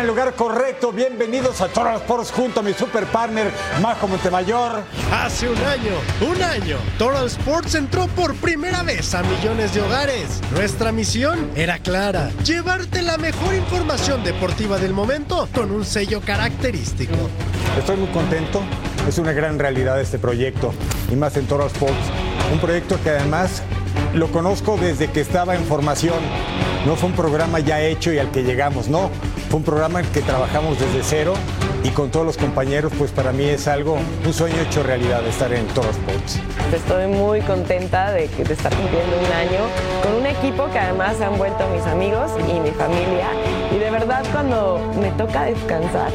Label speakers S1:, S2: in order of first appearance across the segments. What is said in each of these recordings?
S1: En el lugar correcto. Bienvenidos a Total Sports junto a mi super partner, Majo Montemayor.
S2: Hace un año, un año, Total Sports entró por primera vez a millones de hogares. Nuestra misión era clara: llevarte la mejor información deportiva del momento con un sello característico.
S1: Estoy muy contento. Es una gran realidad este proyecto y más en Total Sports. Un proyecto que además lo conozco desde que estaba en formación. No fue un programa ya hecho y al que llegamos, no. Fue un programa en que trabajamos desde cero y con todos los compañeros, pues para mí es algo, un sueño hecho realidad estar en Toro Sports.
S3: Estoy muy contenta de, de estar cumpliendo un año con un equipo que además se han vuelto mis amigos y mi familia. Y de verdad cuando me toca descansar,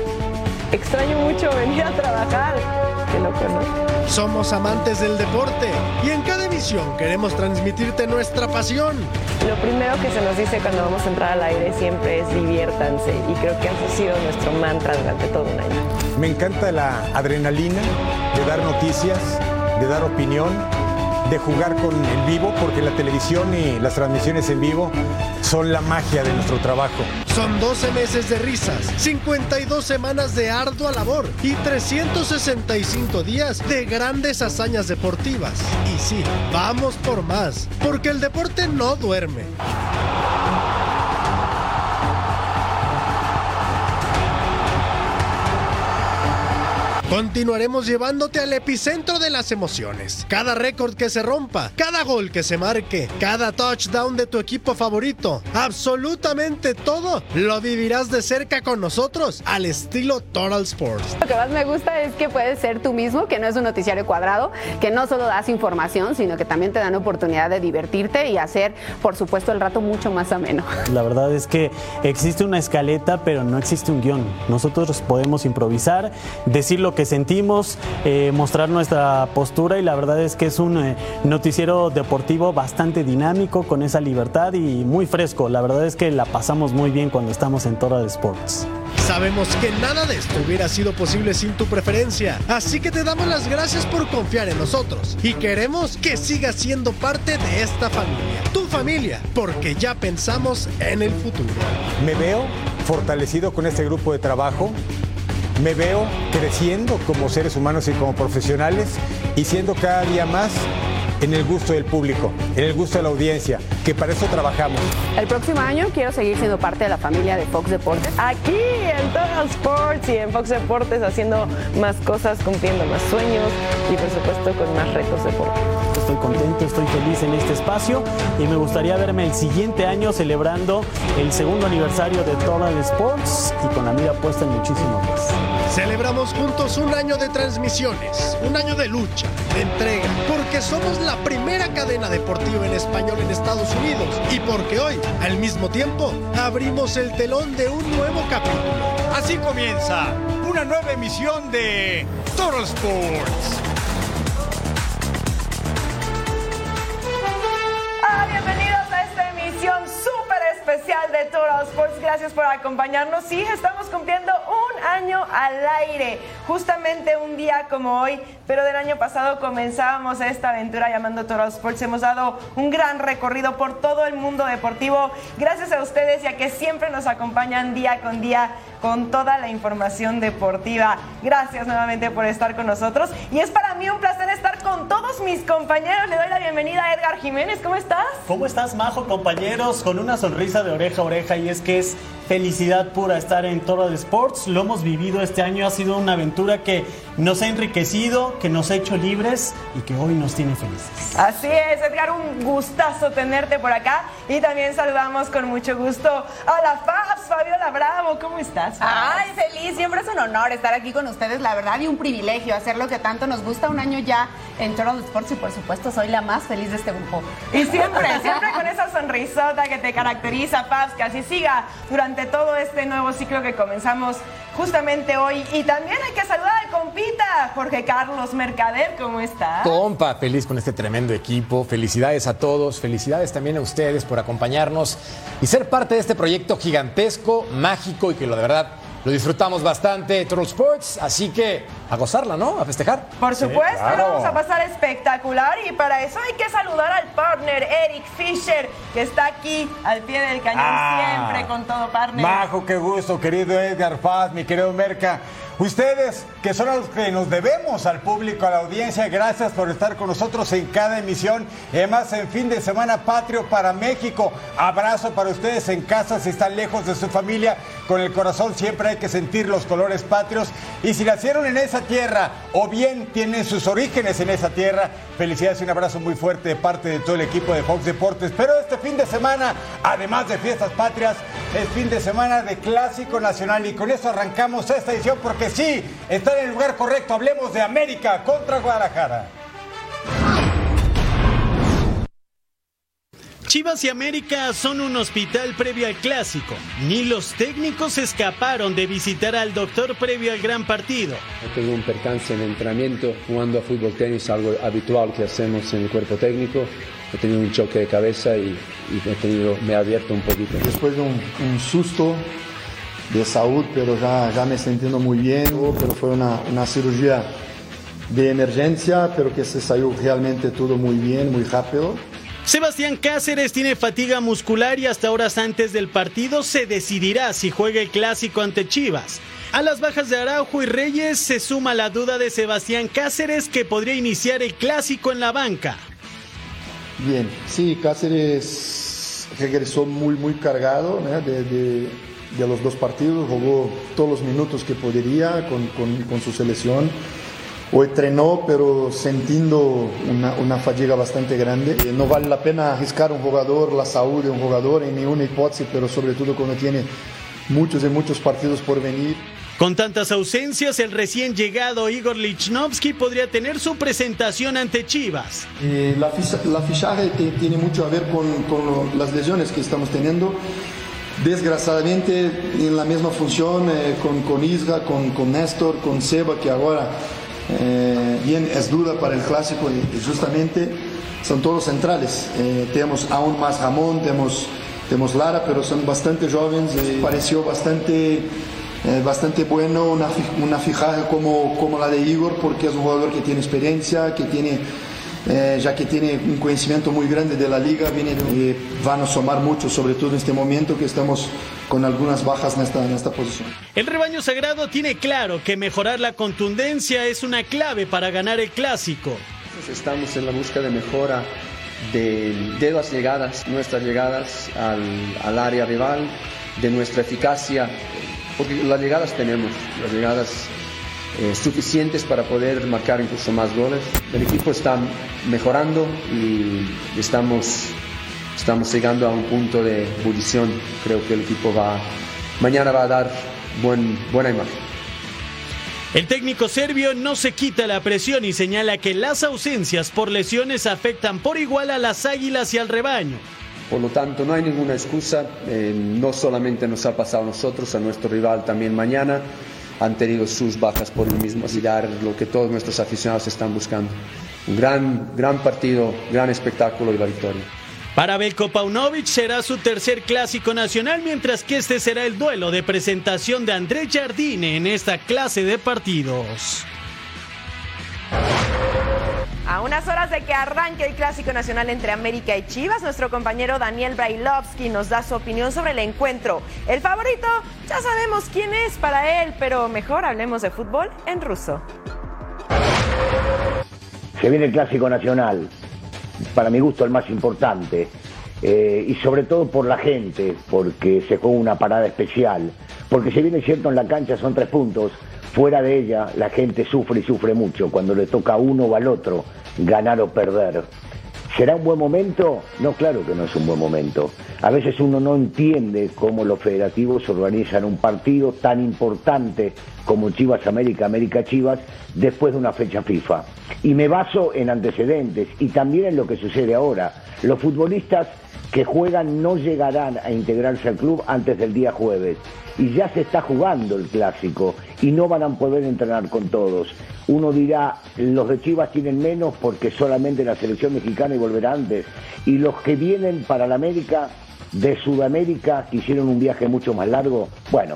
S3: extraño mucho venir a trabajar. Que lo conozco.
S2: Somos amantes del deporte y en cada emisión queremos transmitirte nuestra pasión.
S3: Lo primero que se nos dice cuando vamos a entrar al aire siempre es diviértanse y creo que eso ha sido nuestro mantra durante todo un año.
S1: Me encanta la adrenalina de dar noticias, de dar opinión, de jugar con el vivo, porque la televisión y las transmisiones en vivo son la magia de nuestro trabajo.
S2: Son 12 meses de risas, 52 semanas de ardua labor y 365 días de grandes hazañas deportivas. Y sí, vamos por más, porque el deporte no duerme. Continuaremos llevándote al epicentro de las emociones. Cada récord que se rompa, cada gol que se marque, cada touchdown de tu equipo favorito, absolutamente todo lo vivirás de cerca con nosotros al estilo Total Sports.
S4: Lo que más me gusta es que puedes ser tú mismo, que no es un noticiario cuadrado, que no solo das información, sino que también te dan oportunidad de divertirte y hacer, por supuesto, el rato mucho más ameno.
S5: La verdad es que existe una escaleta, pero no existe un guion. Nosotros podemos improvisar, decir lo que sentimos, eh, mostrar nuestra postura y la verdad es que es un eh, noticiero deportivo bastante dinámico, con esa libertad y muy fresco. La verdad es que la pasamos muy bien cuando estamos en Total Sports.
S2: Sabemos que nada de esto hubiera sido posible sin tu preferencia, así que te damos las gracias por confiar en nosotros y queremos que sigas siendo parte de esta familia, tu familia, porque ya pensamos en el futuro.
S1: Me veo fortalecido con este grupo de trabajo. Me veo creciendo como seres humanos y como profesionales y siendo cada día más en el gusto del público, en el gusto de la audiencia, que para eso trabajamos.
S4: El próximo año quiero seguir siendo parte de la familia de Fox Deportes.
S3: Aquí en Total Sports y en Fox Deportes haciendo más cosas, cumpliendo más sueños y por supuesto con más retos deportivos.
S5: Estoy contento, estoy feliz en este espacio y me gustaría verme el siguiente año celebrando el segundo aniversario de Total Sports y con la mira puesta en muchísimo más.
S2: Celebramos juntos un año de transmisiones, un año de lucha, de entrega, porque somos la primera cadena deportiva en español en Estados Unidos y porque hoy, al mismo tiempo, abrimos el telón de un nuevo capítulo.
S6: Así comienza una nueva emisión de Total Sports.
S3: Ah, bienvenidos a esta emisión súper especial de Total Sports. Gracias por acompañarnos. Sí, estamos cumpliendo un año al aire, justamente un día como hoy, pero del año pasado comenzábamos esta aventura llamando Total Sports. Hemos dado un gran recorrido por todo el mundo deportivo. Gracias a ustedes ya que siempre nos acompañan día con día con toda la información deportiva. Gracias nuevamente por estar con nosotros y es para mí un placer estar con todos mis compañeros. Le doy la bienvenida a Edgar Jiménez. ¿Cómo estás?
S5: ¿Cómo estás, Majo, compañeros? Con una sonrisa de oreja a oreja y es que es felicidad pura estar en Total Sports. Lo hemos vivido este año, ha sido una aventura que nos ha enriquecido, que nos ha hecho libres y que hoy nos tiene felices.
S3: Así es, Edgar, un gustazo tenerte por acá y también saludamos con mucho gusto a la FABS, Fabiola Bravo. ¿Cómo estás? Fabs?
S7: Ay, feliz, siempre es un honor estar aquí con ustedes, la verdad, y un privilegio hacer lo que tanto nos gusta un año ya en Total Sports y por supuesto soy la más feliz de este grupo.
S3: Y siempre, siempre con esa sonrisota que te caracteriza, Fabs, que así siga durante todo este nuevo ciclo que comenzamos justamente hoy. Y también hay que saludar al compita, Jorge Carlos Mercader, ¿cómo estás?
S8: Compa, feliz con este tremendo equipo. Felicidades a todos. Felicidades también a ustedes por acompañarnos y ser parte de este proyecto gigantesco, mágico y que lo de verdad lo disfrutamos bastante, Total Sports. Así que a gozarla, ¿no? A festejar.
S3: Por supuesto, lo vamos a pasar espectacular y para eso hay que saludar al partner Eric Fisher, que está aquí al pie del cañón
S1: Ah.
S3: siempre con todo partner.
S1: Majo, qué gusto, querido Edgar Paz, mi querido Merca. Ustedes, que son los que nos debemos al público, a la audiencia, gracias por estar con nosotros en cada emisión. Y además, en fin de semana patrio para México. Abrazo para ustedes en casa si están lejos de su familia. Con el corazón siempre hay que sentir los colores patrios. Y si nacieron en esa tierra o bien tienen sus orígenes en esa tierra, felicidades y un abrazo muy fuerte de parte de todo el equipo de Fox Deportes. Pero este fin de semana, además de fiestas patrias, es fin de semana de Clásico Nacional. Y con eso arrancamos esta edición porque sí, está en el lugar correcto. Hablemos de América contra Guadalajara.
S5: Chivas y América son un hospital previo al clásico. Ni los técnicos escaparon de visitar al doctor previo al gran partido.
S9: He tenido un percance en el entrenamiento, jugando a fútbol tenis, algo habitual que hacemos en el cuerpo técnico. He tenido un choque de cabeza y, y he tenido, me he abierto un poquito.
S10: Después de un, un susto de salud, pero ya, ya me sintiendo muy bien, pero fue una, una cirugía de emergencia, pero que se salió realmente todo muy bien, muy rápido.
S5: Sebastián Cáceres tiene fatiga muscular y hasta horas antes del partido se decidirá si juega el clásico ante Chivas. A las bajas de Araujo y Reyes se suma la duda de Sebastián Cáceres que podría iniciar el clásico en la banca.
S10: Bien, sí, Cáceres regresó muy, muy cargado de, los dos partidos, jugó todos los minutos que podría con su selección. Hoy entrenó, pero sintiendo una, una, fatiga bastante grande. Eh, No vale la pena arriscar un jugador, la salud de un jugador en ninguna hipótesis, pero sobre todo cuando tiene muchos y muchos partidos por venir.
S5: Con tantas ausencias, el recién llegado Igor Lichnowsky podría tener su presentación ante Chivas.
S10: Eh, la, ficha, la, fichaje te, tiene mucho a ver con, con lo, las lesiones que estamos teniendo. Desgraciadamente, en la misma función eh, con, con Isra, con, con Néstor, con Seba, que ahora eh, bien es duda para el clásico y justamente son todos centrales. Eh, tenemos aún más Ramón, tenemos, tenemos Lara, pero son bastante jóvenes. Eh, pareció bastante, bastante bueno una, una fijaje como, como la de Igor, porque es un jugador que tiene experiencia, que tiene, ya que tiene un conocimiento muy grande de la liga, viene de, van a sumar mucho, sobre todo en este momento que estamos con algunas bajas en esta, en esta posición.
S5: El rebaño sagrado tiene claro que mejorar la contundencia es una clave para ganar el clásico.
S9: Estamos en la búsqueda de mejora de, de las llegadas, nuestras llegadas al, al, área rival, de nuestra eficacia, porque las llegadas tenemos, las llegadas eh, suficientes para poder marcar incluso más goles. El equipo está mejorando y estamos estamos llegando a un punto de ebullición. Creo que el equipo va mañana va a dar buen, buena imagen.
S5: El técnico serbio no se quita la presión y señala que las ausencias por lesiones afectan por igual a las águilas y al rebaño.
S9: Por lo tanto, no hay ninguna excusa. Eh, no solamente nos ha pasado a nosotros, a nuestro rival también mañana. Han tenido sus bajas por el mismo, así dar lo que todos nuestros aficionados están buscando. Un gran, gran partido, gran espectáculo y la victoria.
S5: Para Belko Paunovic será su tercer clásico nacional, mientras que este será el duelo de presentación de Andrés Jardine en esta clase de partidos.
S3: A unas horas de que arranque el Clásico Nacional entre América y Chivas, nuestro compañero Daniel Brailovsky nos da su opinión sobre el encuentro. El favorito, ya sabemos quién es para él, pero mejor hablemos de fútbol en ruso.
S11: Se viene el Clásico Nacional, para mi gusto el más importante, eh, y sobre todo por la gente, porque se juega una parada especial, porque si bien es cierto en la cancha son tres puntos, fuera de ella la gente sufre y sufre mucho cuando le toca a uno o al otro ganar o perder. ¿Será un buen momento? No, claro que no es un buen momento. A veces uno no entiende cómo los federativos organizan un partido tan importante como Chivas América, América Chivas, después de una fecha FIFA. Y me baso en antecedentes y también en lo que sucede ahora. Los futbolistas que juegan no llegarán a integrarse al club antes del día jueves. Y ya se está jugando el clásico y no van a poder entrenar con todos. Uno dirá, los de Chivas tienen menos porque solamente la selección mexicana y volverá antes. Y los que vienen para la América, de Sudamérica, que hicieron un viaje mucho más largo, bueno,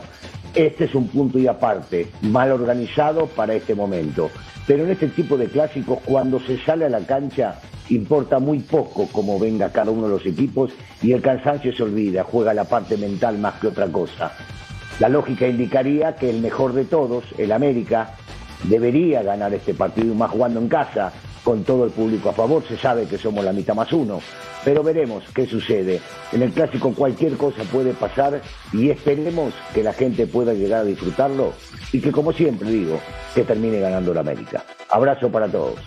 S11: Este es un punto y aparte, mal organizado para este momento. Pero en este tipo de clásicos, cuando se sale a la cancha, importa muy poco cómo venga cada uno de los equipos y el cansancio se olvida, juega la parte mental más que otra cosa. La lógica indicaría que el mejor de todos, el América, debería ganar este partido más jugando en casa, con todo el público a favor, se sabe que somos la mitad más uno, pero veremos qué sucede. En el clásico cualquier cosa puede pasar y esperemos que la gente pueda llegar a disfrutarlo y que como siempre digo, que termine ganando la América. Abrazo para todos.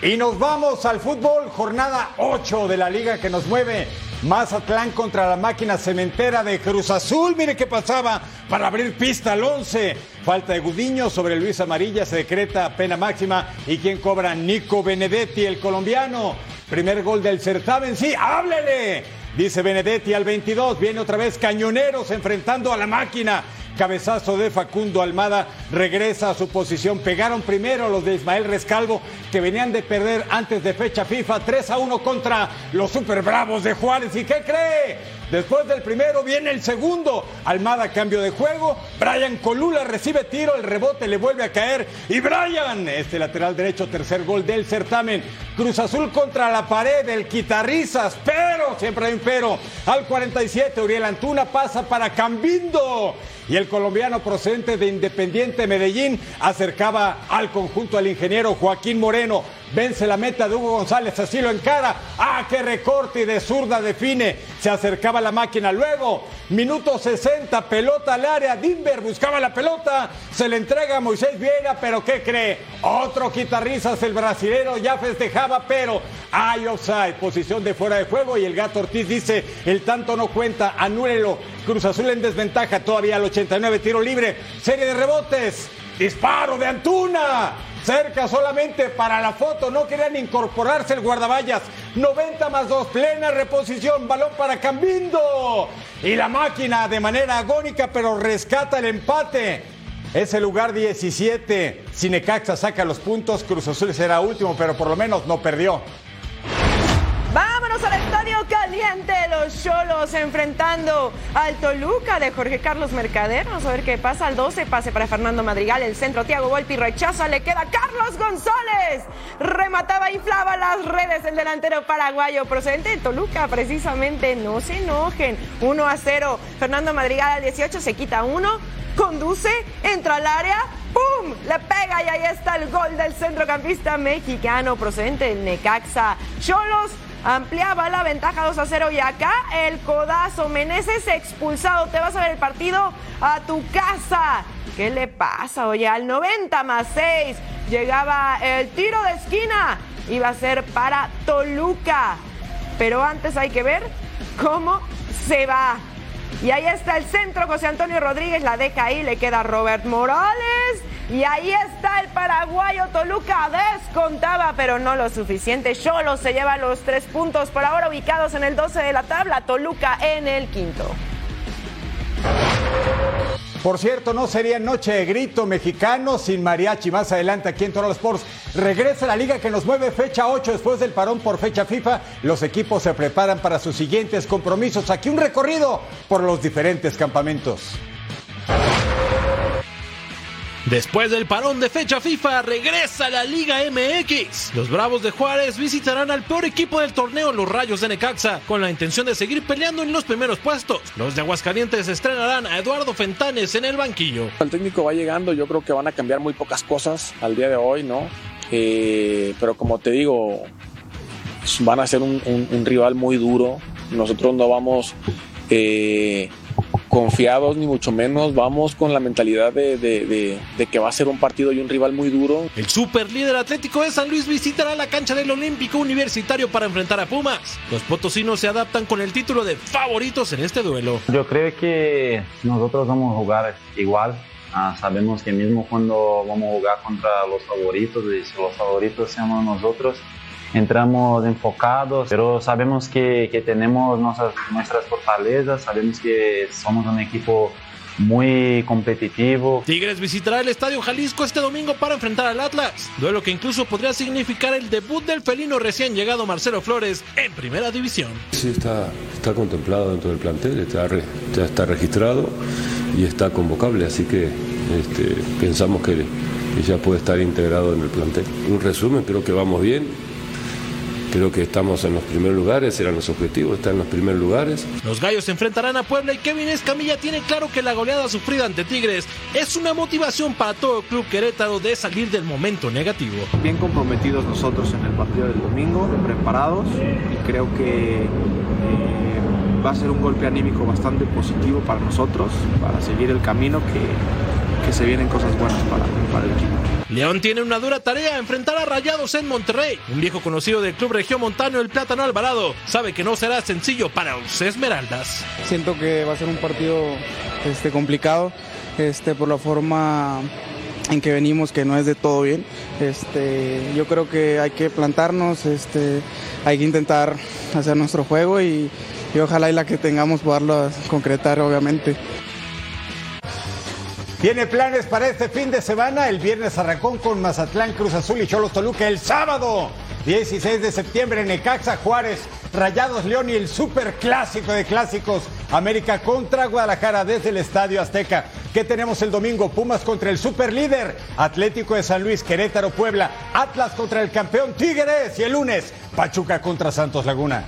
S1: Y nos vamos al fútbol, jornada 8 de la liga que nos mueve. Mazatlán contra la máquina cementera de Cruz Azul. Mire qué pasaba para abrir pista al 11. Falta de Gudiño sobre Luis Amarilla. Se decreta pena máxima. ¿Y quién cobra? Nico Benedetti, el colombiano. Primer gol del certamen. Sí, háblele. Dice Benedetti al 22. Viene otra vez Cañoneros enfrentando a la máquina. Cabezazo de Facundo Almada regresa a su posición. Pegaron primero los de Ismael Rescalvo, que venían de perder antes de fecha FIFA 3 a 1 contra los Super Bravos de Juárez. ¿Y qué cree? Después del primero viene el segundo. Almada cambio de juego. Brian Colula recibe tiro, el rebote le vuelve a caer. Y Brian, este lateral derecho, tercer gol del certamen. Cruz Azul contra la pared, el quitarrizas, pero, siempre hay un pero. Al 47, Uriel Antuna pasa para Cambindo. Y el colombiano procedente de Independiente Medellín acercaba al conjunto al ingeniero Joaquín Moreno. Vence la meta de Hugo González, así lo encara. ¡Ah, qué recorte y de zurda define! Se acercaba la máquina. Luego, minuto 60, pelota al área. Dimber buscaba la pelota. Se le entrega a Moisés Vieira, pero ¿qué cree? Otro quitarrizas, el brasilero ya festejaba, pero hay offside. Posición de fuera de juego y el gato Ortiz dice: el tanto no cuenta, anúlelo. Cruz Azul en desventaja, todavía al 89, tiro libre. Serie de rebotes. Disparo de Antuna. Cerca solamente para la foto, no querían incorporarse el guardaballas. 90 más 2, plena reposición, balón para Cambindo. Y la máquina de manera agónica, pero rescata el empate. Es el lugar 17. Cinecaxa saca los puntos, Cruz Azul será último, pero por lo menos no perdió.
S3: Vámonos al estadio caliente, los Cholos enfrentando al Toluca de Jorge Carlos Mercader. Vamos a ver qué pasa. Al 12 pase para Fernando Madrigal, el centro Tiago Volpi rechaza, le queda Carlos González. Remataba, inflaba las redes el delantero paraguayo procedente de Toluca, precisamente. No se enojen. 1 a 0. Fernando Madrigal al 18 se quita uno, conduce, entra al área, ¡Pum! Le pega y ahí está el gol del centrocampista mexicano procedente del Necaxa. Cholos ampliaba la ventaja 2 a 0 y acá el codazo. Meneses expulsado. Te vas a ver el partido a tu casa. ¿Qué le pasa? Oye, al 90 más 6 llegaba el tiro de esquina. Iba a ser para Toluca. Pero antes hay que ver cómo se va. Y ahí está el centro, José Antonio Rodríguez la deja ahí, le queda Robert Morales. Y ahí está el paraguayo Toluca, descontaba, pero no lo suficiente. Cholo se lleva los tres puntos por ahora ubicados en el 12 de la tabla, Toluca en el quinto.
S1: Por cierto, no sería noche de grito mexicano sin mariachi. Más adelante aquí en Toros Sports regresa la liga que nos mueve fecha 8 después del parón por fecha FIFA. Los equipos se preparan para sus siguientes compromisos. Aquí un recorrido por los diferentes campamentos.
S12: Después del parón de fecha FIFA, regresa la Liga MX. Los Bravos de Juárez visitarán al peor equipo del torneo, los Rayos de Necaxa, con la intención de seguir peleando en los primeros puestos. Los de Aguascalientes estrenarán a Eduardo Fentanes en el banquillo.
S13: El técnico va llegando, yo creo que van a cambiar muy pocas cosas al día de hoy, ¿no? Eh, pero como te digo, van a ser un, rival muy duro. Nosotros no vamos... Eh, confiados ni mucho menos, vamos con la mentalidad de, de, de, de, que va a ser un partido y un rival muy duro.
S12: El super líder atlético de San Luis visitará la cancha del Olímpico Universitario para enfrentar a Pumas. Los potosinos se adaptan con el título de favoritos en este duelo.
S14: Yo creo que nosotros vamos a jugar igual. Ah, sabemos que mismo cuando vamos a jugar contra los favoritos, y si los favoritos somos nosotros, entramos enfocados, pero sabemos que, que tenemos nuestras, nuestras fortalezas, sabemos que somos un equipo muy competitivo.
S12: Tigres visitará el Estadio Jalisco este domingo para enfrentar al Atlas, duelo que incluso podría significar el debut del felino recién llegado Marcelo Flores en Primera División.
S15: Sí, está, está contemplado dentro del plantel, está, ya está registrado y está convocable, así que este, pensamos que, que ya puede estar integrado en el plantel. Un resumen, creo que vamos bien, Creo que estamos en los primeros lugares, eran los objetivos, estar en los primeros lugares.
S12: Los gallos se enfrentarán a Puebla y Kevin Escamilla tiene claro que la goleada sufrida ante Tigres es una motivación para todo el club querétaro de salir del momento negativo.
S16: Bien comprometidos nosotros en el partido del domingo, preparados y creo que eh, va a ser un golpe anímico bastante positivo para nosotros, para seguir el camino que, que se vienen cosas buenas para, para el equipo.
S12: León tiene una dura tarea, enfrentar a Rayados en Monterrey. Un viejo conocido del club Región Montano, el Plátano Alvarado, sabe que no será sencillo para los Esmeraldas.
S17: Siento que va a ser un partido este, complicado este, por la forma en que venimos, que no es de todo bien. Este, yo creo que hay que plantarnos, este, hay que intentar hacer nuestro juego y, y ojalá y la que tengamos poderlo concretar, obviamente.
S1: Tiene planes para este fin de semana. El viernes arrancó con Mazatlán, Cruz Azul y Cholos Toluca. El sábado, 16 de septiembre, Necaxa, Juárez, Rayados León y el super clásico de clásicos. América contra Guadalajara desde el Estadio Azteca. ¿Qué tenemos el domingo? Pumas contra el super líder. Atlético de San Luis, Querétaro, Puebla. Atlas contra el campeón Tigres. Y el lunes, Pachuca contra Santos Laguna.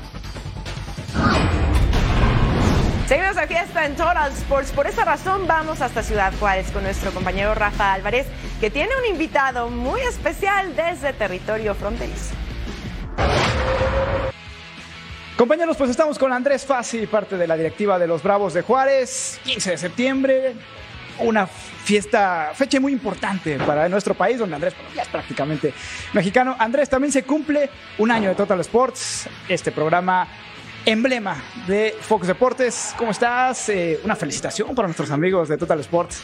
S3: Seguimos de fiesta en Total Sports. Por esa razón vamos hasta Ciudad Juárez con nuestro compañero Rafa Álvarez, que tiene un invitado muy especial desde territorio fronterizo.
S18: Compañeros, pues estamos con Andrés Fassi, parte de la directiva de los Bravos de Juárez. 15 de septiembre, una fiesta, fecha muy importante para nuestro país, donde Andrés ya es prácticamente mexicano. Andrés, también se cumple un año de Total Sports, este programa emblema de Fox Deportes. ¿Cómo estás? Eh, una felicitación para nuestros amigos de Total Sports.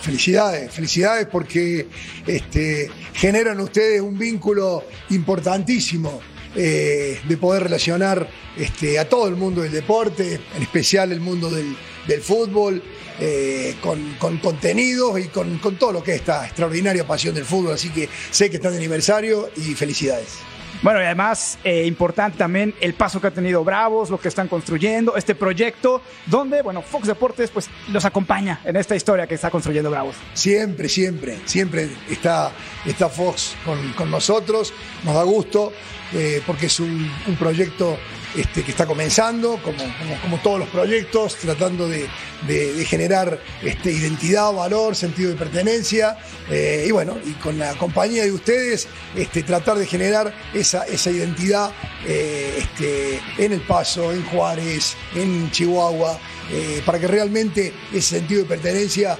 S19: Felicidades, felicidades porque este, generan ustedes un vínculo importantísimo eh, de poder relacionar este, a todo el mundo del deporte, en especial el mundo del, fútbol, eh, con, con, contenidos y con, con todo lo que es esta extraordinaria pasión del fútbol. Así que sé que están de aniversario y felicidades.
S18: Bueno, y además, eh, importante también el paso que ha tenido Bravos, lo que están construyendo, este proyecto, donde, bueno, Fox Deportes pues los acompaña en esta historia que está construyendo Bravos.
S19: Siempre, siempre, siempre está, está Fox con, con nosotros, nos da gusto, eh, porque es un, un proyecto este, que está comenzando, como, como, todos los proyectos, tratando de, de, generar este, identidad, valor, sentido de pertenencia, eh, y bueno, y con la compañía de ustedes, este, tratar de generar esa, esa identidad eh, este, en El Paso, en Juárez, en Chihuahua, eh, para que realmente ese sentido de pertenencia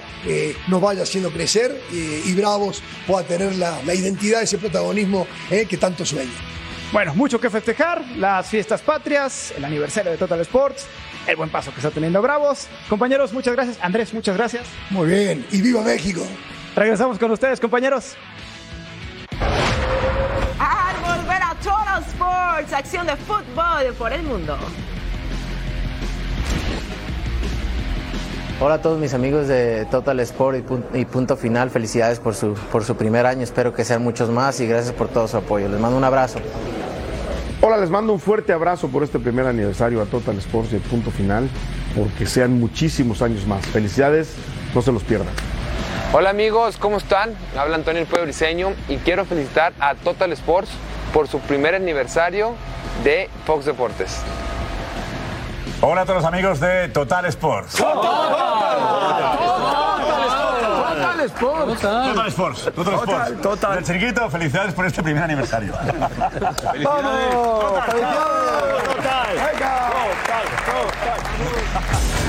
S19: nos vaya haciendo crecer y Bravos pueda tener la, la identidad, ese protagonismo que tanto sueña.
S18: Bueno, mucho que festejar, las fiestas patrias, el aniversario de Total Sports, el buen paso que está teniendo Bravos. Compañeros, muchas gracias. Andrés, muchas gracias.
S19: Muy bien, y viva México.
S18: Regresamos con ustedes, compañeros.
S3: Al volver a Total Sports, acción de fútbol por el mundo.
S20: Hola a todos mis amigos de Total Sport y punto, y punto, Final, felicidades por su, por su primer año, espero que sean muchos más y gracias por todo su apoyo. Les mando un abrazo.
S21: Hola, les mando un fuerte abrazo por este primer aniversario a Total Sports y Punto Final, porque sean muchísimos años más. Felicidades, no se los pierdan.
S22: Hola amigos, ¿cómo están? Habla Antonio El Pueblo Briseño y quiero felicitar a Total Sports por su primer aniversario de Fox Deportes.
S6: Hola a todos los amigos de Total Sports.
S21: Total, Sports.
S6: Total Sports. Total Sports. Total. El chiquito, felicidades por este primer aniversario.
S21: felicidades. Total.
S6: Felicidades.
S21: Total.
S6: Venga.
S21: Total. Total.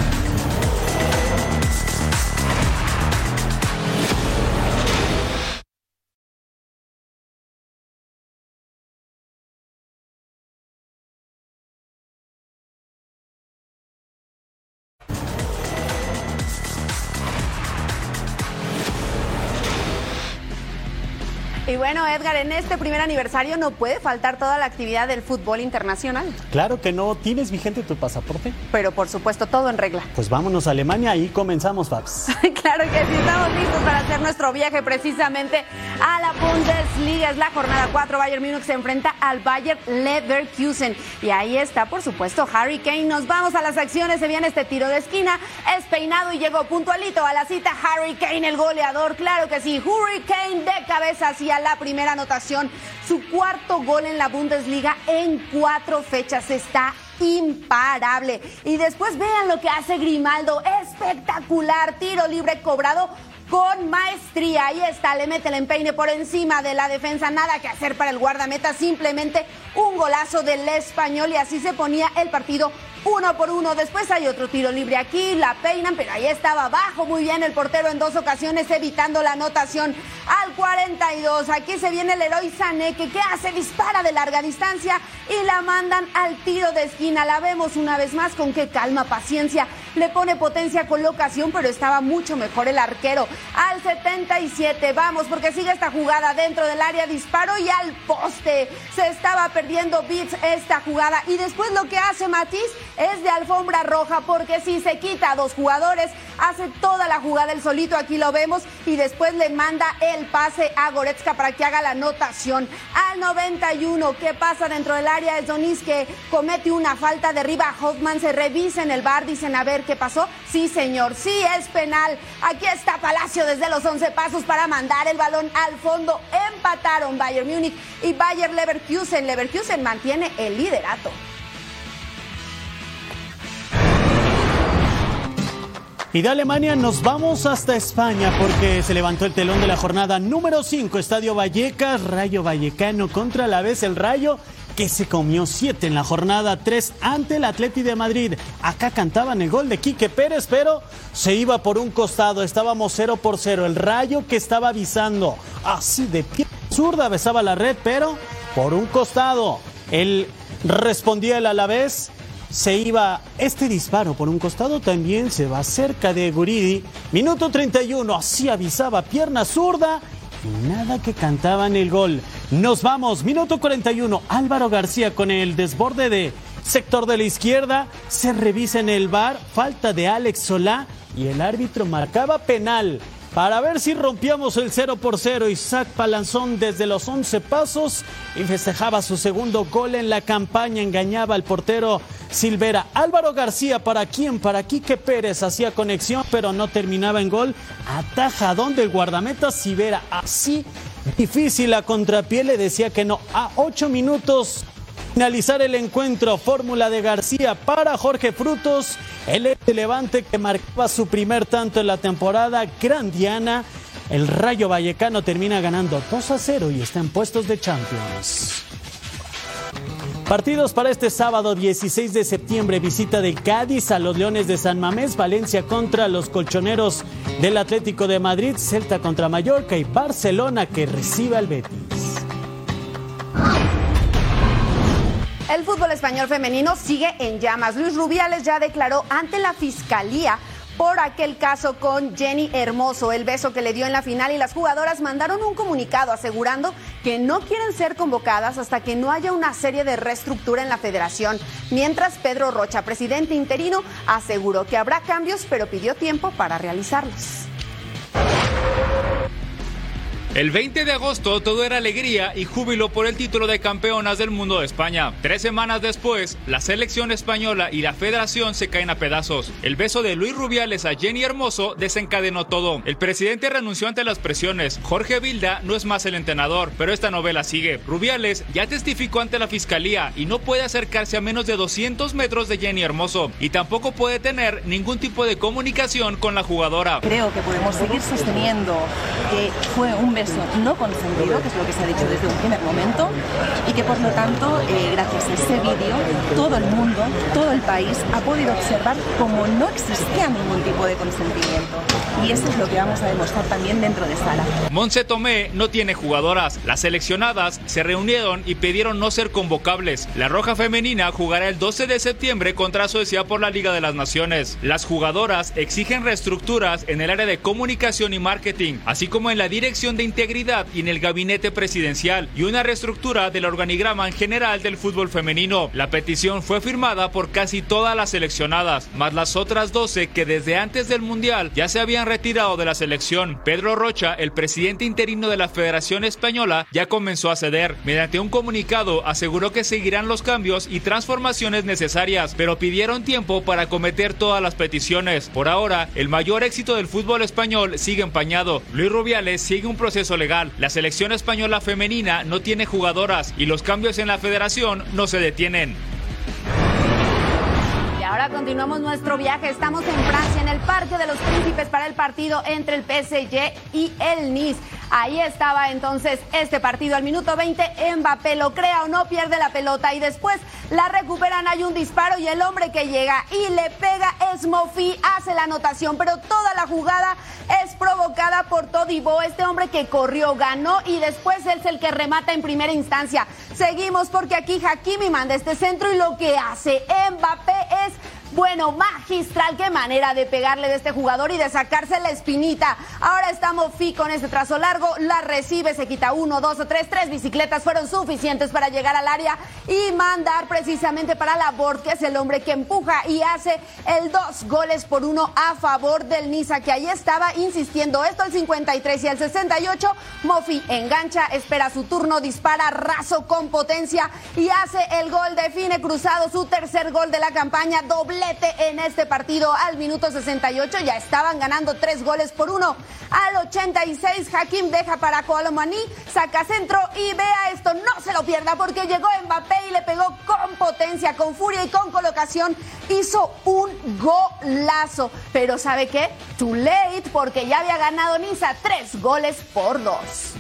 S7: Y bueno, Edgar, en este primer aniversario no puede faltar toda la actividad del fútbol internacional.
S5: Claro que no. ¿Tienes vigente tu pasaporte?
S7: Pero por supuesto, todo en regla.
S5: Pues vámonos a Alemania y comenzamos, Fabs.
S7: claro que sí, estamos listos para hacer nuestro viaje precisamente a la Bundesliga. Es la jornada 4. Bayern Múnich se enfrenta al Bayern Leverkusen. Y ahí está, por supuesto, Harry Kane. Nos vamos a las acciones. Se viene este tiro de esquina. Es peinado y llegó puntualito a la cita. Harry Kane, el goleador. Claro que sí. Harry Kane de cabeza hacia la primera anotación. Su cuarto gol en la Bundesliga en cuatro fechas. Está imparable. Y después vean lo que hace Grimaldo. Espectacular. Tiro libre cobrado con maestría. Ahí está, le mete el empeine por encima de la defensa. Nada que hacer para el guardameta, simplemente un golazo del español y así se ponía el partido uno por uno. Después hay otro tiro libre aquí, la peinan, pero ahí estaba abajo muy bien el portero en dos ocasiones evitando la anotación al 42. Aquí se viene el héroe Sané que ¿qué hace? Dispara de larga distancia y la mandan al tiro de esquina. La vemos una vez más con qué calma, paciencia. Le pone potencia colocación, pero estaba mucho mejor el arquero. Al 77, vamos, porque sigue esta jugada dentro del área, disparo y al poste. Se estaba perdiendo Beats esta jugada. Y después lo que hace Matiz es de alfombra roja, porque si se quita a dos jugadores, hace toda la jugada el solito, aquí lo vemos, y después le manda el pase a Goretzka para que haga la anotación. Al 91, ¿qué pasa dentro del área? Es Donis que comete una falta, derriba a Hoffman, se revisa en el bar, dicen a ver qué pasó. Sí, señor, sí es penal. Aquí está Palacio desde los 11 pasos para mandar el balón al fondo. Empataron Bayern Múnich y Bayern Leverkusen. Leverkusen mantiene el liderato.
S5: Y de Alemania nos vamos hasta España porque se levantó el telón de la jornada número 5, Estadio Vallecas, Rayo Vallecano contra la vez el Rayo que se comió 7 en la jornada 3 ante el Atleti de Madrid. Acá cantaban el gol de Quique Pérez, pero se iba por un costado, estábamos 0 por 0. El Rayo que estaba avisando así de pie zurda besaba la red, pero por un costado. Él respondía el Alavés se iba este disparo por un costado, también se va cerca de Guridi. Minuto 31, así avisaba pierna zurda nada que cantaban el gol. Nos vamos, minuto 41, Álvaro García con el desborde de sector de la izquierda, se revisa en el bar, falta de Alex Solá y el árbitro marcaba penal. Para ver si rompíamos el 0 por 0, Isaac Palanzón desde los 11 pasos y festejaba su segundo gol en la campaña, engañaba al portero Silvera. Álvaro García, ¿para quién? Para Quique Pérez hacía conexión, pero no terminaba en gol. Ataja donde el guardameta Silvera, así difícil a contrapié, le decía que no. A 8 minutos finalizar el encuentro, fórmula de García para Jorge Frutos, el Levante que marcaba su primer tanto en la temporada, Grandiana. El Rayo Vallecano termina ganando 2 a 0 y está en puestos de Champions. Partidos para este sábado 16 de septiembre, visita de Cádiz a los Leones de San Mamés, Valencia contra los colchoneros del Atlético de Madrid, Celta contra Mallorca y Barcelona que recibe al Betis.
S7: El fútbol español femenino sigue en llamas. Luis Rubiales ya declaró ante la fiscalía por aquel caso con Jenny Hermoso, el beso que le dio en la final y las jugadoras mandaron un comunicado asegurando que no quieren ser convocadas hasta que no haya una serie de reestructura en la federación. Mientras Pedro Rocha, presidente interino, aseguró que habrá cambios pero pidió tiempo para realizarlos.
S23: El 20 de agosto todo era alegría y júbilo por el título de campeonas del mundo de España. Tres semanas después, la selección española y la federación se caen a pedazos. El beso de Luis Rubiales a Jenny Hermoso desencadenó todo. El presidente renunció ante las presiones. Jorge Vilda no es más el entrenador, pero esta novela sigue. Rubiales ya testificó ante la fiscalía y no puede acercarse a menos de 200 metros de Jenny Hermoso y tampoco puede tener ningún tipo de comunicación con la jugadora.
S24: Creo que podemos seguir sosteniendo que fue un beso no consentido, que es lo que se ha dicho desde un primer momento, y que por lo tanto, eh, gracias a ese vídeo, todo el mundo, todo el país ha podido observar cómo no existía ningún tipo de consentimiento. Y eso es lo que vamos a demostrar también dentro de sala.
S23: Monse Tomé no tiene jugadoras. Las seleccionadas se reunieron y pidieron no ser convocables. La Roja Femenina jugará el 12 de septiembre contra Suecia por la Liga de las Naciones. Las jugadoras exigen reestructuras en el área de comunicación y marketing, así como en la dirección de integridad y en el gabinete presidencial y una reestructura del organigrama en general del fútbol femenino. La petición fue firmada por casi todas las seleccionadas, más las otras 12 que desde antes del Mundial ya se habían retirado de la selección. Pedro Rocha, el presidente interino de la Federación Española, ya comenzó a ceder. Mediante un comunicado aseguró que seguirán los cambios y transformaciones necesarias, pero pidieron tiempo para cometer todas las peticiones. Por ahora, el mayor éxito del fútbol español sigue empañado. Luis Rubiales sigue un proceso legal. La selección española femenina no tiene jugadoras y los cambios en la federación no se detienen.
S7: Y ahora continuamos nuestro viaje. Estamos en Francia, en el Parque de los Príncipes, para el partido entre el PSG y el Nice. Ahí estaba entonces este partido al minuto 20. Mbappé lo crea o no, pierde la pelota y después la recuperan. Hay un disparo y el hombre que llega y le pega es Mofi, hace la anotación, pero toda la jugada es provocada por Todibo, este hombre que corrió, ganó y después es el que remata en primera instancia. Seguimos porque aquí Hakimi manda este centro y lo que hace Mbappé es bueno, magistral, qué manera de pegarle de este jugador y de sacarse la espinita. Ahora estamos Mofi con este trazo largo, la recibe, se quita uno, dos o tres, tres bicicletas fueron suficientes para llegar al área y mandar precisamente para Laborde, que es el hombre que empuja y hace el dos goles por uno a favor del Niza, que ahí estaba insistiendo esto, el 53 y el 68. Mofi engancha, espera su turno, dispara raso con potencia y hace el gol, define cruzado su tercer gol de la campaña, doble en este partido al minuto 68. Ya estaban ganando tres goles por uno. Al 86, Hakim deja para Colomani, saca centro y vea esto, no se lo pierda porque llegó Mbappé y le pegó con potencia, con furia y con colocación. Hizo un golazo. Pero ¿sabe qué? Too late porque ya había ganado Niza tres goles por dos.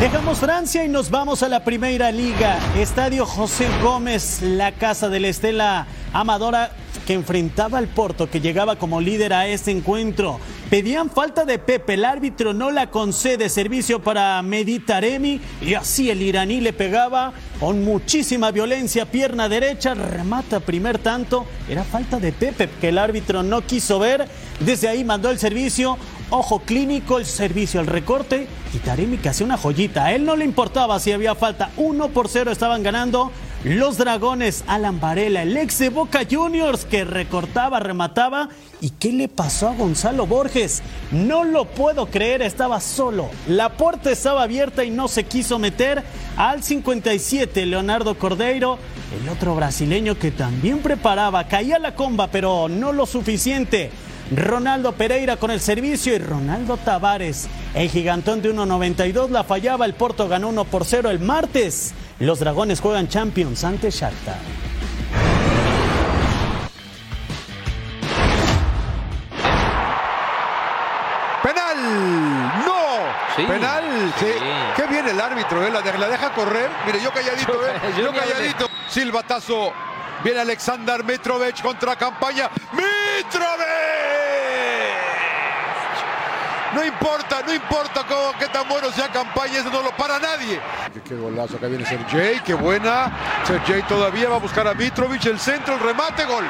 S5: Dejamos Francia y nos vamos a la Primera Liga. Estadio José Gómez, la casa de la Estela Amadora que enfrentaba al Porto, que llegaba como líder a este encuentro. Pedían falta de Pepe, el árbitro no la concede servicio para Meditaremi y así el iraní le pegaba con muchísima violencia, pierna derecha, remata primer tanto. Era falta de Pepe que el árbitro no quiso ver. Desde ahí mandó el servicio, ojo clínico, el servicio, el recorte y Taremi que hacía una joyita. A él no le importaba si había falta. Uno por cero estaban ganando. Los Dragones, Alan Varela, el ex de Boca Juniors que recortaba, remataba. ¿Y qué le pasó a Gonzalo Borges? No lo puedo creer, estaba solo. La puerta estaba abierta y no se quiso meter. Al 57, Leonardo Cordeiro, el otro brasileño que también preparaba, caía la comba, pero no lo suficiente. Ronaldo Pereira con el servicio y Ronaldo Tavares. El gigantón de 1.92 la fallaba, el Porto ganó 1 por 0 el martes. Los Dragones juegan Champions ante Shakhtar.
S6: Penal, no, penal, sí. Qué bien el árbitro, ¿eh? la, deja correr. Mire, yo calladito, ¿eh? yo calladito. Silbatazo, viene Alexander Mitrovic contra campaña. ¡Mitrovic! No importa, no importa cómo, qué tan bueno sea campaña, eso no lo para nadie. Qué, golazo, acá viene Sergey, qué buena. Sergey todavía va a buscar a Mitrovic, el centro, el remate, gol.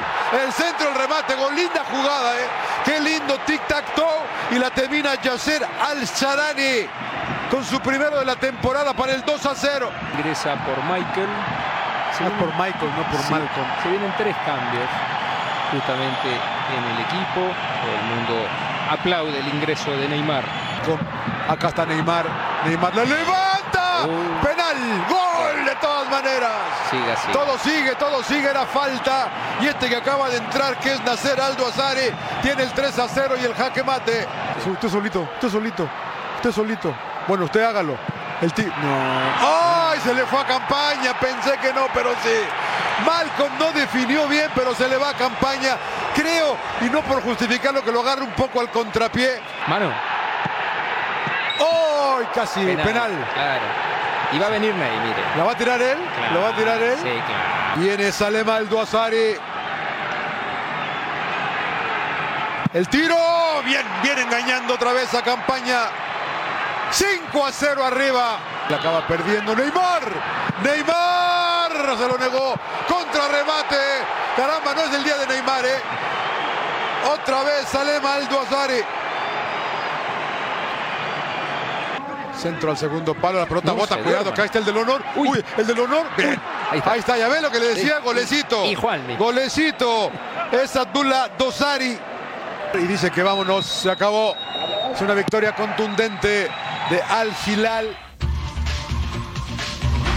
S6: El centro, el remate, gol. Linda jugada, ¿eh? Qué lindo tic-tac-toe. Y la termina Yasser Al-Sharani con su primero de la temporada para el 2 a 0.
S25: Ingresa por Michael.
S6: Se por Michael, no por Malcolm.
S25: Se vienen tres cambios justamente en el equipo. el mundo aplaude el ingreso de Neymar.
S6: Acá está Neymar. Neymar la levanta. Uh. Penal. Gol de todas maneras.
S25: Sigue así.
S6: Todo sigue, todo sigue. Era falta. Y este que acaba de entrar, que es Nacer Aldo Azare, tiene el 3 a 0 y el jaque mate. Usted solito, usted solito, usted solito. Bueno, usted hágalo. El tío. No. ¡Ay! Se le fue a campaña. Pensé que no, pero sí. Malcolm no definió bien, pero se le va a campaña. Creo, y no por justificarlo, que lo agarre un poco al contrapié.
S25: Mano.
S6: ¡Oh! Casi penal.
S25: Claro. Y va a venir Ney, mire.
S6: ¿La va a tirar él? ¿Lo va a tirar él?
S25: Sí, claro.
S6: Viene Salema Azari. El tiro. Bien, bien engañando otra vez a campaña. 5 a 0 arriba. La acaba perdiendo Neymar. Neymar se lo negó. Contra remate. Caramba, no es el día de Neymar, ¿eh? Otra vez Salema Aldo Azari. Centro al segundo palo, la pelota bota, cuidado, acá está el del honor. Uy, el del honor. Bien. Ahí está. ya ve lo que le decía, golecito.
S26: Y Juanmi.
S6: Golecito. Es Abdullah Dosari. Y dice que vámonos, se acabó. Es una victoria contundente de Al Hilal.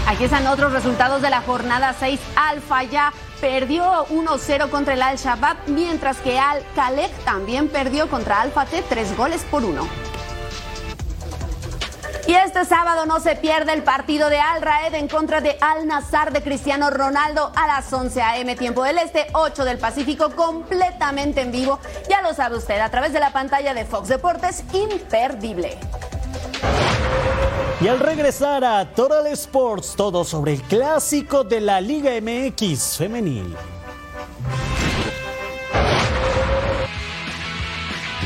S7: Aquí están otros resultados de la jornada 6. Al Fayah perdió 1-0 contra el Al-Shabaab, mientras que Al Khaled también perdió contra Al Fateh 3 goles por 1. Y este sábado no se pierde el partido de Al Raed en contra de Al Nazar de Cristiano Ronaldo a las 11 a.m. tiempo del Este, 8 del Pacífico, completamente en vivo. Ya lo sabe usted a través de la pantalla de Fox Deportes, imperdible.
S27: Y al regresar a Total Sports, todo sobre el clásico de la Liga MX femenil.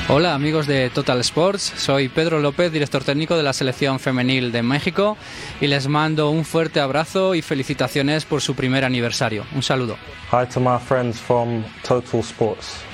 S28: Hola amigos de Total Sports, soy Pedro López, director técnico de la selección femenil de México y les mando un fuerte abrazo y felicitaciones por su primer aniversario. Un saludo.
S29: Hi to my friends from Total Sports.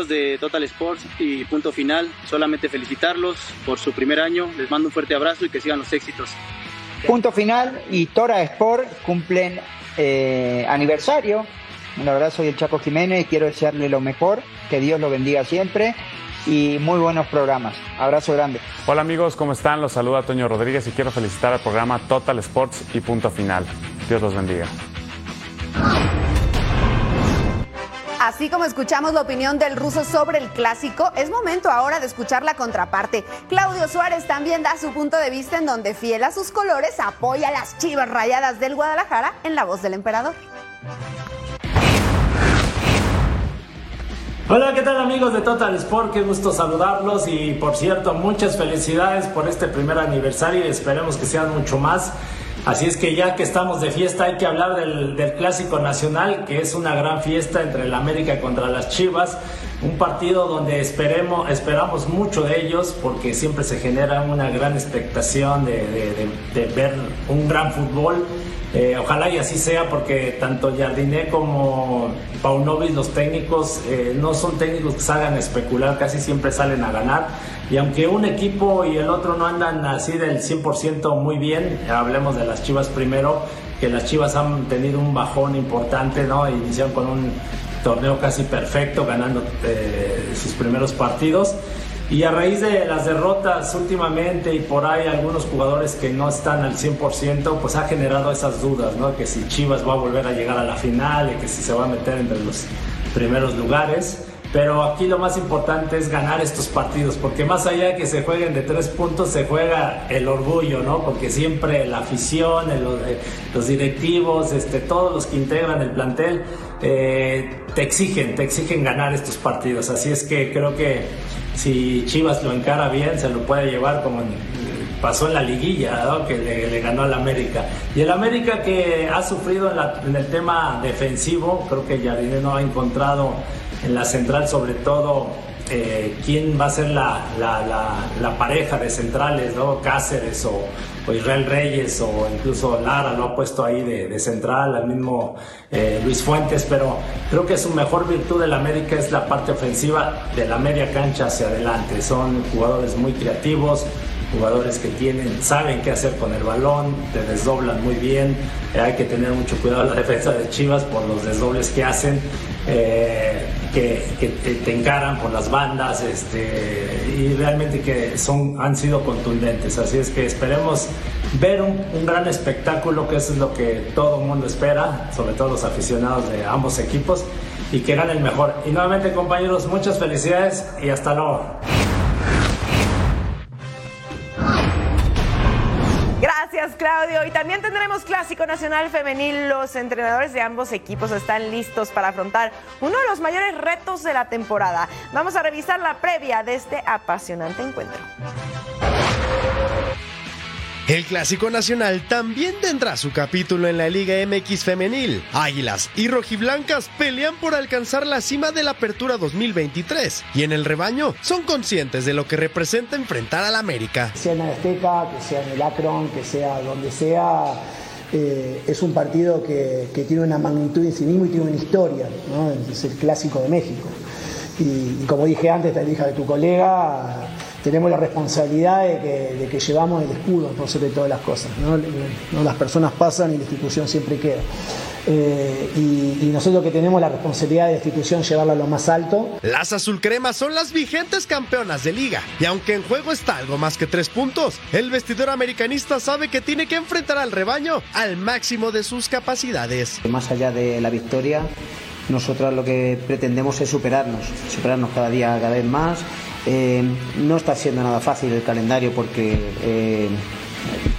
S30: Amigos de Total Sports y punto final, solamente felicitarlos por su primer año, les mando un fuerte abrazo y que sigan los éxitos.
S31: Punto final y Tora Sport cumplen eh, aniversario. La verdad soy el Chaco Jiménez y quiero desearle lo mejor, que Dios lo bendiga siempre y muy buenos programas. Abrazo grande.
S32: Hola amigos, ¿cómo están? Los saluda Toño Rodríguez y quiero felicitar al programa Total Sports y punto final. Dios los bendiga.
S7: Así como escuchamos la opinión del ruso sobre el clásico, es momento ahora de escuchar la contraparte. Claudio Suárez también da su punto de vista en donde, fiel a sus colores, apoya a las chivas rayadas del Guadalajara en la voz del emperador.
S27: Hola, ¿qué tal amigos de Total Sport? Qué gusto saludarlos y por cierto, muchas felicidades por este primer aniversario y esperemos que sean mucho más. Así es que ya que estamos de fiesta hay que hablar del, Clásico Nacional, que es una gran fiesta entre el América contra las Chivas, un partido donde esperemos, esperamos mucho de ellos porque siempre se genera una gran expectación de ver un gran fútbol. Eh, ojalá y así sea porque tanto Jardiné como Paunovic, los técnicos, eh, no son técnicos que salgan a especular, casi siempre salen a ganar. Y aunque un equipo y el otro no andan así del 100% muy bien, hablemos de las Chivas primero, que las Chivas han tenido un bajón importante, ¿no? Iniciaron con un torneo casi perfecto, ganando eh, sus primeros partidos. Y a raíz de las derrotas últimamente y por ahí algunos jugadores que no están al 100%, pues ha generado esas dudas, ¿no? Que si Chivas va a volver a llegar a la final y que si se va a meter entre los primeros lugares. Pero aquí lo más importante es ganar estos partidos, porque más allá de que se jueguen de tres puntos, se juega el orgullo, ¿no? Porque siempre la afición, el, los directivos, este, todos los que integran el plantel, eh, te exigen, te exigen ganar estos partidos. Así es que creo que si Chivas lo encara bien, se lo puede llevar como pasó en la liguilla, ¿no? que le, le, ganó al América. Y el América que ha sufrido en, la, en el tema defensivo, creo que Jardine no ha encontrado en la central sobre todo eh, quién va a ser la, la, la, pareja de centrales, ¿no? Cáceres o, Israel Reyes o incluso Lara lo ha puesto ahí de, de central, al mismo eh, Luis Fuentes, pero creo que su mejor virtud del América es la parte ofensiva de la media cancha hacia adelante. Son jugadores muy creativos, jugadores que tienen, saben qué hacer con el balón, te desdoblan muy bien, hay que tener mucho cuidado en la defensa de Chivas por los desdobles que hacen. Eh, que, te, encaran por las bandas este, y realmente que son, han sido contundentes. Así es que esperemos ver un, un, gran espectáculo, que eso es lo que todo el mundo espera, sobre todo los aficionados de ambos equipos, y que gane el mejor. Y nuevamente compañeros, muchas felicidades y hasta luego.
S3: Claudio. Y también tendremos Clásico Nacional Femenil. Los entrenadores de ambos equipos están listos para afrontar uno de los mayores retos de la temporada. Vamos a revisar la previa de este apasionante encuentro.
S33: El Clásico Nacional también tendrá su capítulo en la Liga MX Femenil. Águilas y rojiblancas pelean por alcanzar la cima de la Apertura 2023 y en el rebaño son conscientes de lo que representa enfrentar al América.
S34: Sea en Azteca, que sea en el Akron, que sea donde sea, eh, es un partido que, que, tiene una magnitud en sí mismo y tiene una historia, es el Clásico de México. Y, y como dije antes, te dije de tu colega, tenemos la responsabilidad de que, de que, llevamos el escudo por sobre todas las cosas. ¿no? ¿no? Las personas pasan y la institución siempre queda. Eh, y, y, nosotros que tenemos la responsabilidad de la institución llevarla a lo más alto.
S33: Las azulcremas son las vigentes campeonas de liga y aunque en juego está algo más que tres puntos, el vestidor americanista sabe que tiene que enfrentar al rebaño al máximo de sus capacidades.
S29: Más allá de la victoria, nosotros lo que pretendemos es superarnos, superarnos cada día cada vez más. Eh, no está siendo nada fácil el calendario porque eh,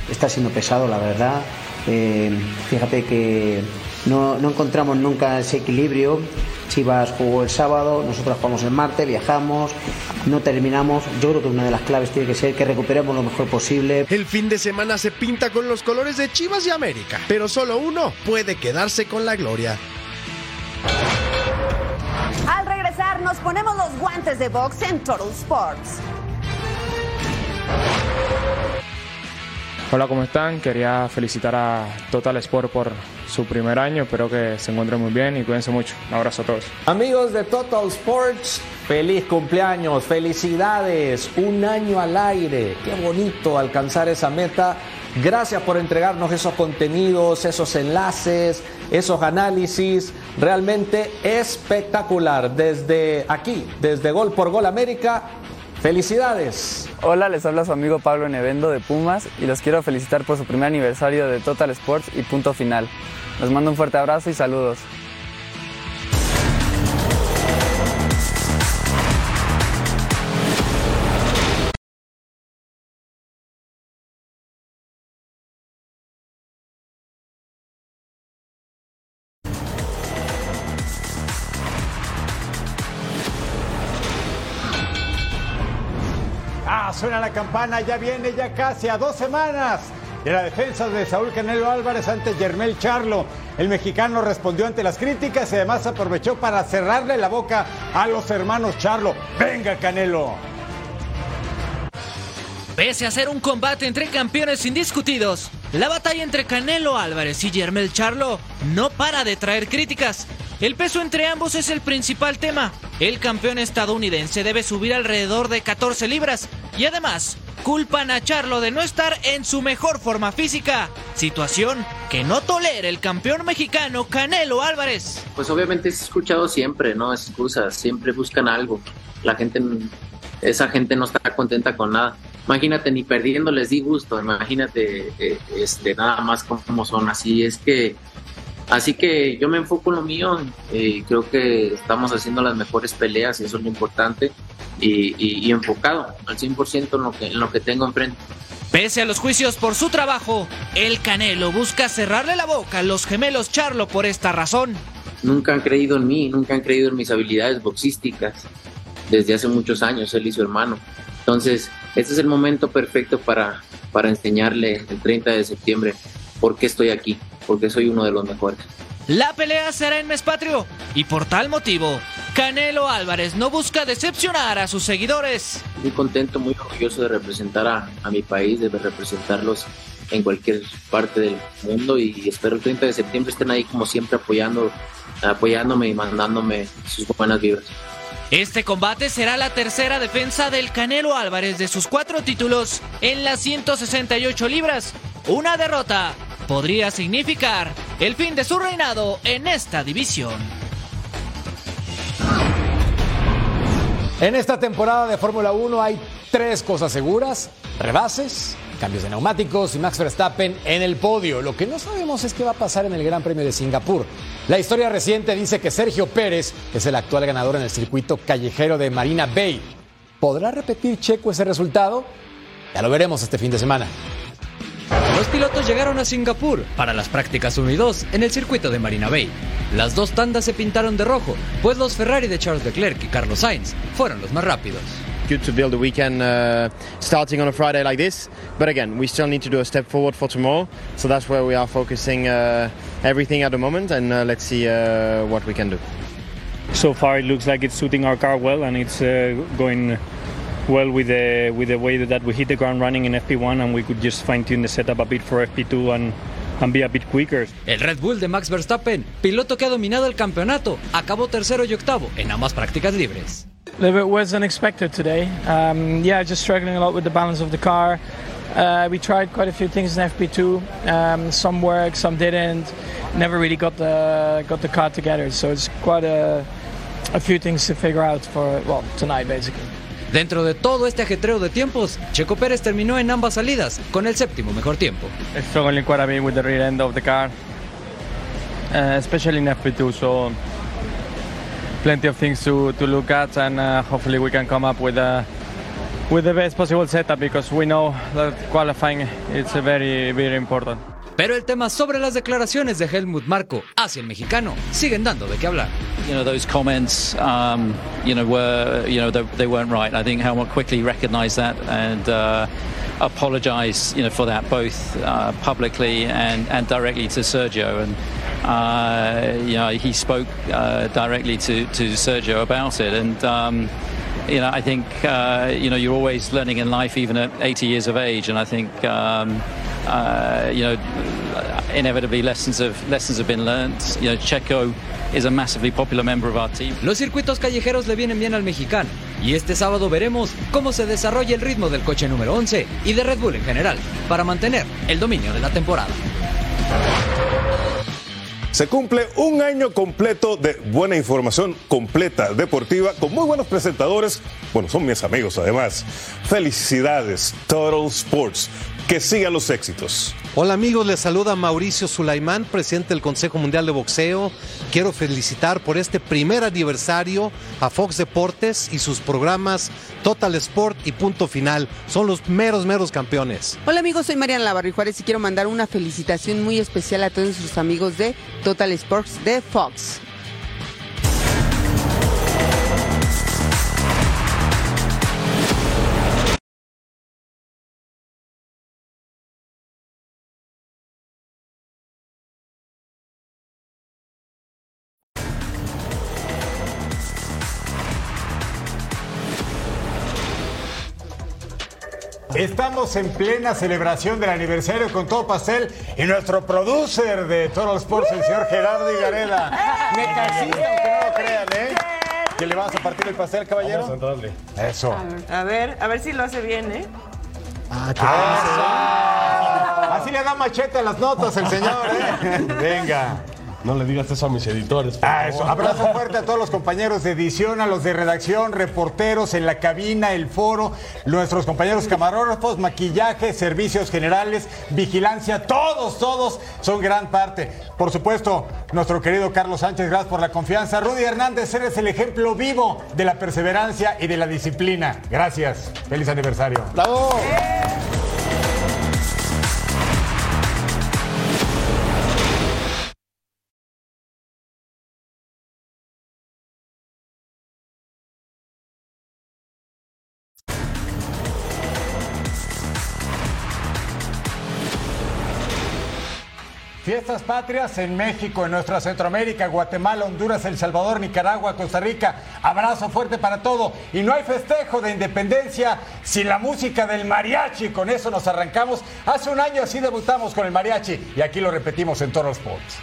S29: está siendo pesado, la verdad. Eh, fíjate que no, no, encontramos nunca ese equilibrio. Chivas jugó el sábado, nosotros jugamos el martes, viajamos, no terminamos. Yo creo que una de las claves tiene que ser que recuperemos lo mejor posible.
S33: El fin de semana se pinta con los colores de Chivas y América, pero solo uno puede quedarse con la gloria.
S7: Regresar nos ponemos los guantes de box en Total Sports.
S32: Hola, ¿cómo están? Quería felicitar a Total Sport por su primer año. Espero que se encuentren muy bien y cuídense mucho. Un abrazo a todos.
S35: Amigos de Total Sports, feliz cumpleaños, felicidades, un año al aire. Qué bonito alcanzar esa meta. Gracias por entregarnos esos contenidos, esos enlaces, esos análisis. Realmente espectacular. Desde aquí, desde Gol por Gol América, felicidades.
S36: Hola, les habla su amigo Pablo Nevendo de Pumas y los quiero felicitar por su primer aniversario de Total Sports y punto final. Les mando un fuerte abrazo y saludos.
S1: Suena la campana, ya viene ya casi a dos semanas de la defensa de Saúl Canelo Álvarez ante Yermel Charlo. El mexicano respondió ante las críticas y además aprovechó para cerrarle la boca a los hermanos Charlo. Venga, Canelo.
S37: Pese a ser un combate entre campeones indiscutidos, la batalla entre Canelo Álvarez y Yermel Charlo no para de traer críticas. El peso entre ambos es el principal tema. El campeón estadounidense debe subir alrededor de 14 libras y además culpan a Charlo de no estar en su mejor forma física, situación que no tolera el campeón mexicano Canelo Álvarez.
S38: Pues obviamente es escuchado siempre, ¿no? Excusas, siempre buscan algo. La gente, esa gente no está contenta con nada. Imagínate, ni perdiendo les di gusto, imagínate eh, este, nada más como son. Así es que Así que yo me enfoco en lo mío y creo que estamos haciendo las mejores peleas y eso es lo importante y, y, y enfocado al 100% en lo, que, en lo que tengo enfrente.
S37: Pese a los juicios por su trabajo, el Canelo busca cerrarle la boca a los gemelos Charlo por esta razón.
S38: Nunca han creído en mí, nunca han creído en mis habilidades boxísticas desde hace muchos años, él y su hermano. Entonces, este es el momento perfecto para, para enseñarle el 30 de septiembre por qué estoy aquí porque soy uno de los mejores.
S37: La pelea será en mes patrio y por tal motivo, Canelo Álvarez no busca decepcionar a sus seguidores.
S38: Muy contento, muy orgulloso de representar a, a mi país, de representarlos en cualquier parte del mundo y espero el 30 de septiembre estén ahí como siempre apoyando, apoyándome y mandándome sus buenas vibras.
S37: Este combate será la tercera defensa del Canelo Álvarez de sus cuatro títulos en las 168 libras. Una derrota podría significar el fin de su reinado en esta división.
S39: En esta temporada de Fórmula 1 hay tres cosas seguras, rebases, cambios de neumáticos y Max Verstappen en el podio. Lo que no sabemos es qué va a pasar en el Gran Premio de Singapur. La historia reciente dice que Sergio Pérez es el actual ganador en el circuito callejero de Marina Bay. ¿Podrá repetir Checo ese resultado? Ya lo veremos este fin de semana.
S40: Los pilotos llegaron a Singapur para las prácticas 1 y 2 en el circuito de Marina Bay. Las dos tandas se pintaron de rojo, pues los Ferrari de Charles Leclerc y Carlos Sainz fueron los más rápidos.
S41: good to build a weekend uh, starting on a Friday like this. But again, we still need to do a step forward for tomorrow. So that's where we are focusing uh, everything at the moment, and uh, let's see uh, what we can do.
S42: So far, it looks like it's suiting our car well, and it's uh, going well with the with the way that we hit the ground running in FP1, and we could just fine tune the setup a bit for FP2 and. And be a bit quicker.
S40: El Red Bull de Max Verstappen, piloto que ha dominado el campeonato, acabó tercero y octavo en ambas prácticas libres.
S43: A little bit was unexpected today. Um, yeah, just struggling a lot with the balance of the car. Uh, we tried quite a few things in FP2. Um, some worked, some didn't. Never really got the got the car together. So it's quite a a few things to figure out for well tonight basically.
S40: Dentro de todo este ajetreo de tiempos, Checo Pérez terminó en ambas salidas con el séptimo mejor tiempo.
S42: Struggling quite a bit with the rear end of the car, uh, especially in FP2. So plenty of things to, to look at, and uh, hopefully we can come up with a with the best possible setup because we know that qualifying is very very important.
S40: Pero el tema sobre las declaraciones de Helmut Marko hacia el mexicano siguen dando de qué hablar.
S28: You know those comments, um, you know, were you know they, they weren't right. I think Helmut quickly recognised that and uh, apologised, you know, for that both uh, publicly and and directly to Sergio. And uh, you know he spoke uh, directly to to Sergio about it. And um, you know I think uh, you know you're always learning in life, even at 80 years of age. And I think. Um, uh, you know, inevitably lessons have lessons have been learned. You is a massively popular member of our team.
S40: Los circuitos callejeros le vienen bien al mexicano y este sábado veremos cómo se desarrolla el ritmo del coche número 11 y de Red Bull en general para mantener el dominio de la temporada.
S44: Se cumple un año completo de buena información completa deportiva con muy buenos presentadores. Bueno, son mis amigos además. Felicidades, Total Sports. Que sigan los éxitos.
S45: Hola amigos, les saluda Mauricio Sulaimán, presidente del Consejo Mundial de Boxeo. Quiero felicitar por este primer aniversario a Fox Deportes y sus programas Total Sport y Punto Final. Son los meros, meros campeones.
S46: Hola amigos, soy Mariana Lavarri Juárez y quiero mandar una felicitación muy especial a todos nuestros amigos de Total Sports de Fox.
S1: Estamos en plena celebración del aniversario con todo pastel y nuestro producer de Total Sports, el señor Gerardo Igareda. Me casito, aunque no lo crean, ¿eh? ¿Que le vas a partir el pastel, caballero?
S44: Vamos a entrarle.
S1: Eso.
S3: A ver, a ver si lo hace bien, ¿eh?
S1: Ah, Así le da machete a las notas el señor, ¿eh? Venga.
S44: No le digas eso a mis editores. por
S1: Ah, eso. Abrazo fuerte a todos los compañeros de edición, a los de redacción, reporteros en la cabina, el foro, nuestros compañeros camarógrafos, maquillaje, servicios generales, vigilancia, todos, todos son gran parte. Por supuesto, nuestro querido Carlos Sánchez, gracias por la confianza. Rudy Hernández, eres el ejemplo vivo de la perseverancia y de la disciplina. Gracias. Feliz aniversario.
S44: ¡Bravo!
S1: Fiestas patrias en México, en nuestra Centroamérica, Guatemala, Honduras, El Salvador, Nicaragua, Costa Rica. Abrazo fuerte para todo. Y no hay festejo de independencia sin la música del mariachi. Con eso nos arrancamos. Hace un año así debutamos con el mariachi y aquí lo repetimos en Toro Sports.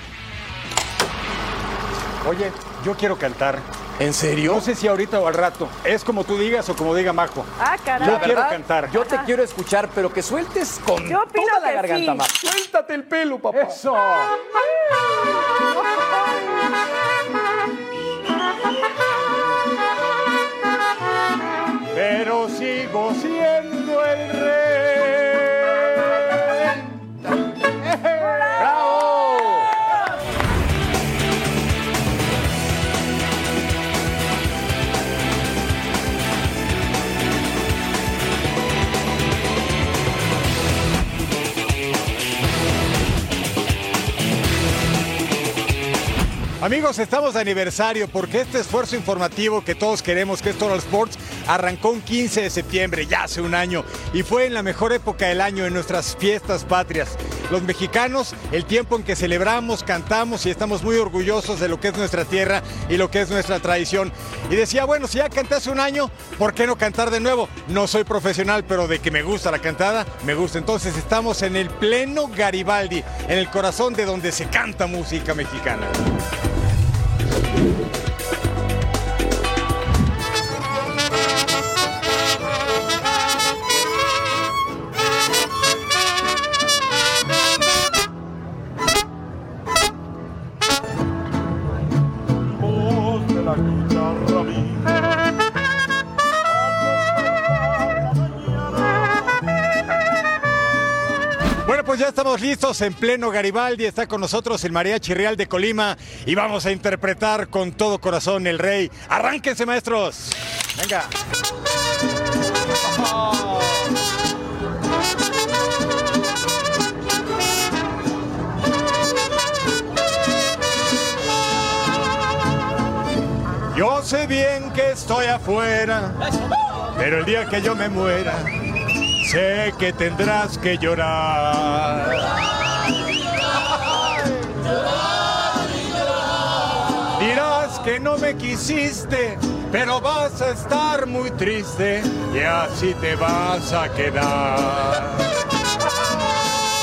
S47: Oye, yo quiero cantar.
S1: ¿En serio?
S47: No sé si ahorita o al rato. Es como tú digas o como diga Majo.
S3: Ah, caray.
S47: Yo quiero cantar.
S35: Yo te quiero escuchar, pero que sueltes con
S3: Yo
S35: toda la garganta,
S3: sí.
S35: Max.
S47: Suéltate el pelo, papá. Eso.
S1: Amigos, estamos de aniversario porque este esfuerzo informativo que todos queremos, que es Total Sports, arrancó un 15 de septiembre, ya hace un año, y fue en la mejor época del año, en nuestras fiestas patrias. Los mexicanos, el tiempo en que celebramos, cantamos y estamos muy orgullosos de lo que es nuestra tierra y lo que es nuestra tradición. Y decía, bueno, si ya canté hace un año, ¿por qué no cantar de nuevo? No soy profesional, pero de que me gusta la cantada, me gusta. Entonces estamos en el pleno Garibaldi, en el corazón de donde se canta música mexicana. Bueno, pues ya estamos listos en pleno Garibaldi. Está con nosotros el Mariachi Real de Colima y vamos a interpretar con todo corazón el rey. Arránquense, maestros. Venga. Yo sé bien que estoy afuera, pero el día que yo me muera, sé que tendrás que llorar. Dirás que no me quisiste, pero vas a estar muy triste y así te vas a quedar.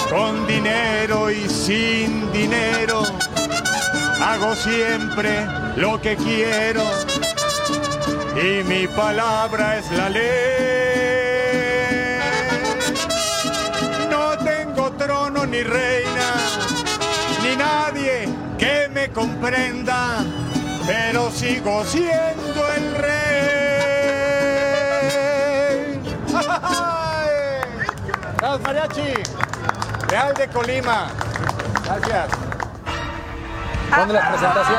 S1: Con dinero y sin dinero, hago siempre lo que quiero y mi palabra es la ley. No tengo trono ni reina, ni nadie que me comprenda, pero sigo siendo el rey. Gracias, mariachi. Real de Colima. Gracias.
S35: ¿Dónde la presentación?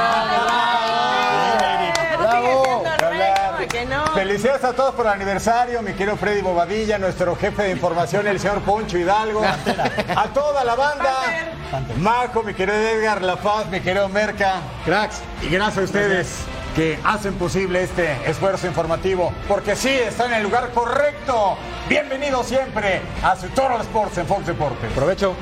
S1: ¡Bravo!
S3: que no.
S1: Felicidades a todos por el aniversario, mi querido Freddy Bobadilla, nuestro jefe de información, el señor Poncho Hidalgo, a toda la banda, Majo, mi querido Edgar La Paz, mi querido Merca, cracks, y gracias a ustedes que hacen posible este esfuerzo informativo, porque sí, están en el lugar correcto. Bienvenidos siempre a su Toro Sports en Fox Deportes.
S39: Provecho.